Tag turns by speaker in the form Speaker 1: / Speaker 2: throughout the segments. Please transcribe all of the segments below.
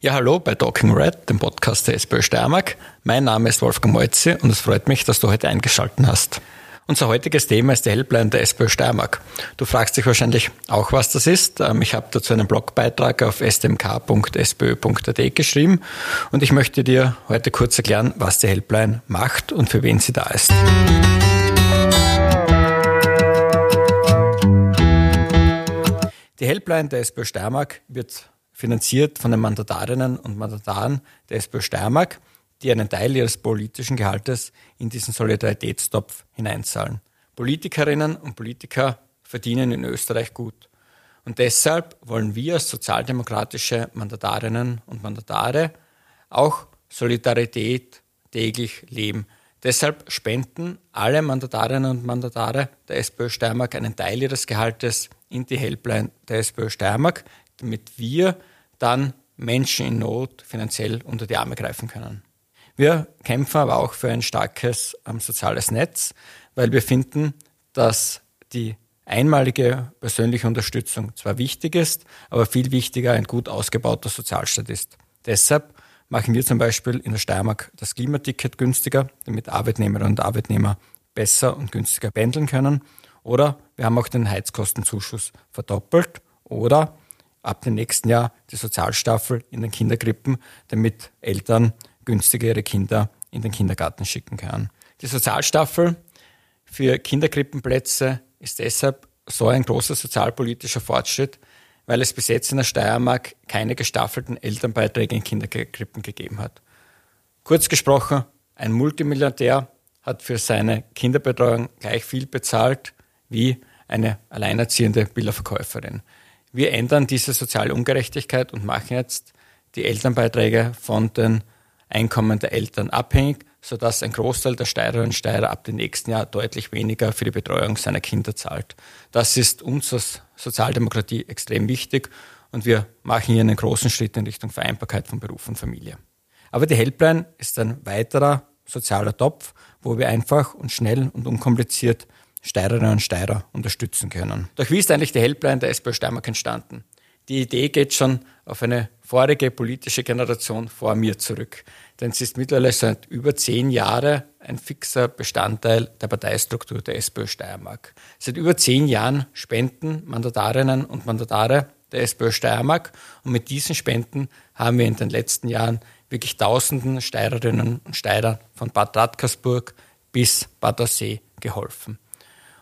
Speaker 1: Ja, hallo bei Talking Red, dem Podcast der SPÖ Steiermark. Mein Name ist Wolfgang Molzi und es freut mich, dass du heute eingeschaltet hast. Unser heutiges Thema ist die Helpline der SPÖ Steiermark. Du fragst dich wahrscheinlich auch, was das ist. Ähm, ich habe dazu einen Blogbeitrag auf stmk.spö.at geschrieben und ich möchte dir heute kurz erklären, was die Helpline macht und für wen sie da ist. Die Helpline der SPÖ Steiermark wird finanziert von den Mandatarinnen und Mandataren der SPÖ Steiermark, die einen Teil ihres politischen Gehaltes in diesen Solidaritätstopf hineinzahlen. Politikerinnen und Politiker verdienen in Österreich gut. Und deshalb wollen wir als sozialdemokratische Mandatarinnen und Mandatare auch Solidarität täglich leben. Deshalb spenden alle Mandatarinnen und Mandatare der SPÖ Steiermark einen Teil ihres Gehaltes in die Helpline der SPÖ Steiermark, damit wir dann Menschen in Not finanziell unter die Arme greifen können. Wir kämpfen aber auch für ein starkes ähm, soziales Netz, weil wir finden, dass die einmalige persönliche Unterstützung zwar wichtig ist, aber viel wichtiger ein gut ausgebauter Sozialstaat ist. Deshalb machen wir zum Beispiel in der Steiermark das Klimaticket günstiger, damit Arbeitnehmerinnen und Arbeitnehmer besser und günstiger pendeln können. Oder wir haben auch den Heizkostenzuschuss verdoppelt. Oder ab dem nächsten Jahr die Sozialstaffel in den Kinderkrippen, damit Eltern günstiger ihre Kinder in den Kindergarten schicken können. Die Sozialstaffel für Kinderkrippenplätze ist deshalb so ein großer sozialpolitischer Fortschritt, weil es bis jetzt in der Steiermark keine gestaffelten Elternbeiträge in Kinderkrippen gegeben hat. Kurz gesprochen, ein Multimilliardär hat für seine Kinderbetreuung gleich viel bezahlt wie eine alleinerziehende Bilderverkäuferin. Wir ändern diese soziale Ungerechtigkeit und machen jetzt die Elternbeiträge von den Einkommen der Eltern abhängig, sodass ein Großteil der Steirerinnen und Steirer ab dem nächsten Jahr deutlich weniger für die Betreuung seiner Kinder zahlt. Das ist uns als Sozialdemokratie extrem wichtig und wir machen hier einen großen Schritt in Richtung Vereinbarkeit von Beruf und Familie. Aber die Helpline ist ein weiterer sozialer Topf, wo wir einfach und schnell und unkompliziert Steirerinnen und Steirer unterstützen können. Doch wie ist eigentlich die Helpline der SPÖ Steiermark entstanden? Die Idee geht schon auf eine vorige politische Generation vor mir zurück. Denn sie ist mittlerweile seit über zehn Jahren ein fixer Bestandteil der Parteistruktur der SPÖ Steiermark. Seit über zehn Jahren spenden Mandatarinnen und Mandatare der SPÖ Steiermark und mit diesen Spenden haben wir in den letzten Jahren wirklich tausenden Steirerinnen und Steirer von Bad Radkersburg bis Bad Aussee geholfen.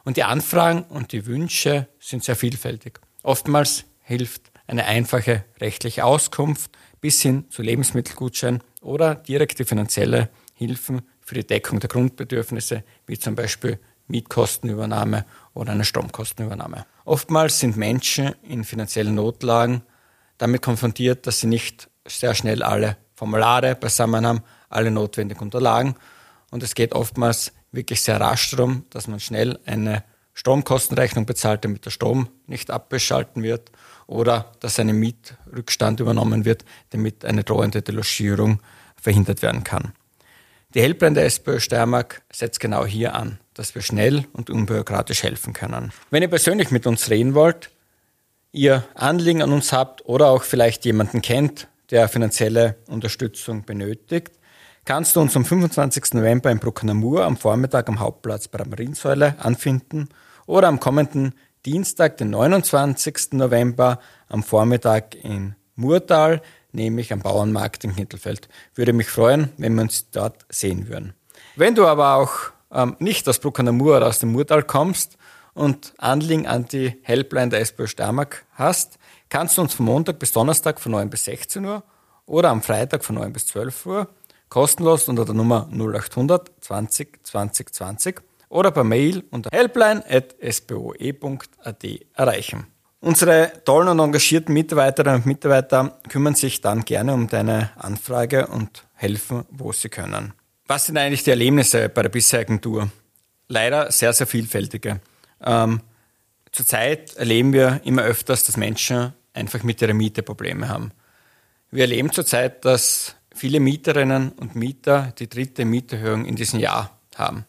Speaker 1: Und die Anfragen und die Wünsche sind sehr vielfältig. Oftmals hilft eine einfache rechtliche Auskunft bis hin zu Lebensmittelgutschein oder direkte finanzielle Hilfen für die Deckung der Grundbedürfnisse, wie zum Beispiel Mietkostenübernahme oder eine Stromkostenübernahme. Oftmals sind Menschen in finanziellen Notlagen damit konfrontiert, dass sie nicht sehr schnell alle Formulare beisammen haben, alle notwendigen Unterlagen. Und es geht oftmals wirklich sehr rasch darum, dass man schnell eine Stromkostenrechnung bezahlt, damit der Strom nicht abgeschalten wird oder dass ein Mietrückstand übernommen wird, damit eine drohende Delogierung verhindert werden kann. Die der SPÖ Steiermark setzt genau hier an, dass wir schnell und unbürokratisch helfen können. Wenn ihr persönlich mit uns reden wollt, ihr Anliegen an uns habt oder auch vielleicht jemanden kennt, der finanzielle Unterstützung benötigt, kannst du uns am 25. November in Bruckner am Vormittag am Hauptplatz bei der Mariensäule anfinden oder am kommenden Dienstag, den 29. November am Vormittag in Murtal, nämlich am Bauernmarkt in Hintelfeld. Würde mich freuen, wenn wir uns dort sehen würden. Wenn du aber auch ähm, nicht aus Bruckner oder aus dem Murtal kommst und Anliegen an die Helpline der SPÖ Steiermark hast, kannst du uns von Montag bis Donnerstag von 9 bis 16 Uhr oder am Freitag von 9 bis 12 Uhr kostenlos unter der Nummer 0800 20 20 20 oder per Mail unter helpline.sboe.at erreichen. Unsere tollen und engagierten Mitarbeiterinnen und Mitarbeiter kümmern sich dann gerne um deine Anfrage und helfen, wo sie können. Was sind eigentlich die Erlebnisse bei der bisherigen Tour? Leider sehr, sehr vielfältige. Ähm, zurzeit erleben wir immer öfters, dass Menschen einfach mit ihrer Miete Probleme haben. Wir erleben zurzeit, dass viele Mieterinnen und Mieter die dritte Mieterhöhung in diesem Jahr haben,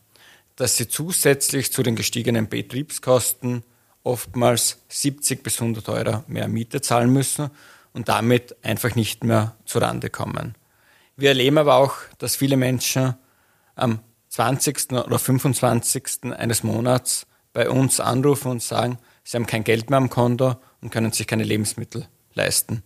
Speaker 1: dass sie zusätzlich zu den gestiegenen Betriebskosten oftmals 70 bis 100 Euro mehr Miete zahlen müssen und damit einfach nicht mehr zurande kommen. Wir erleben aber auch, dass viele Menschen am 20. oder 25. eines Monats bei uns anrufen und sagen, sie haben kein Geld mehr am Konto und können sich keine Lebensmittel leisten.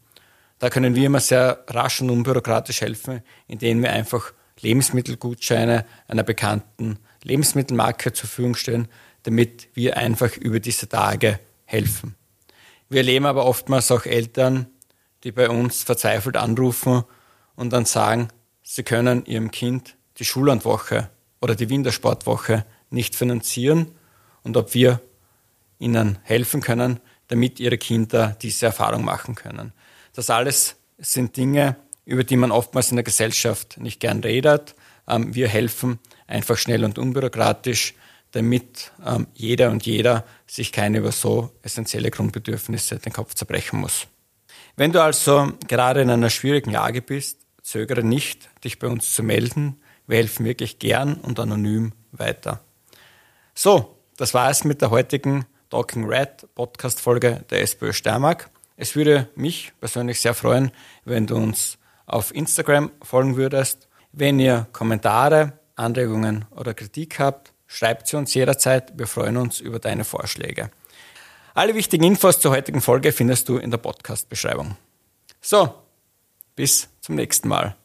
Speaker 1: Da können wir immer sehr rasch und unbürokratisch helfen, indem wir einfach Lebensmittelgutscheine einer bekannten Lebensmittelmarke zur Verfügung stellen, damit wir einfach über diese Tage helfen. Wir erleben aber oftmals auch Eltern, die bei uns verzweifelt anrufen und dann sagen, sie können ihrem Kind die Schullandwoche oder die Wintersportwoche nicht finanzieren und ob wir ihnen helfen können, damit ihre Kinder diese Erfahrung machen können. Das alles sind Dinge, über die man oftmals in der Gesellschaft nicht gern redet. Ähm, wir helfen einfach schnell und unbürokratisch, damit ähm, jeder und jeder sich keine über so essentielle Grundbedürfnisse den Kopf zerbrechen muss. Wenn du also gerade in einer schwierigen Lage bist, zögere nicht, dich bei uns zu melden. Wir helfen wirklich gern und anonym weiter. So, das war es mit der heutigen Talking Red Podcast-Folge der SPÖ Steiermark. Es würde mich persönlich sehr freuen, wenn du uns auf Instagram folgen würdest. Wenn ihr Kommentare, Anregungen oder Kritik habt, schreibt sie uns jederzeit. Wir freuen uns über deine Vorschläge. Alle wichtigen Infos zur heutigen Folge findest du in der Podcast-Beschreibung. So, bis zum nächsten Mal.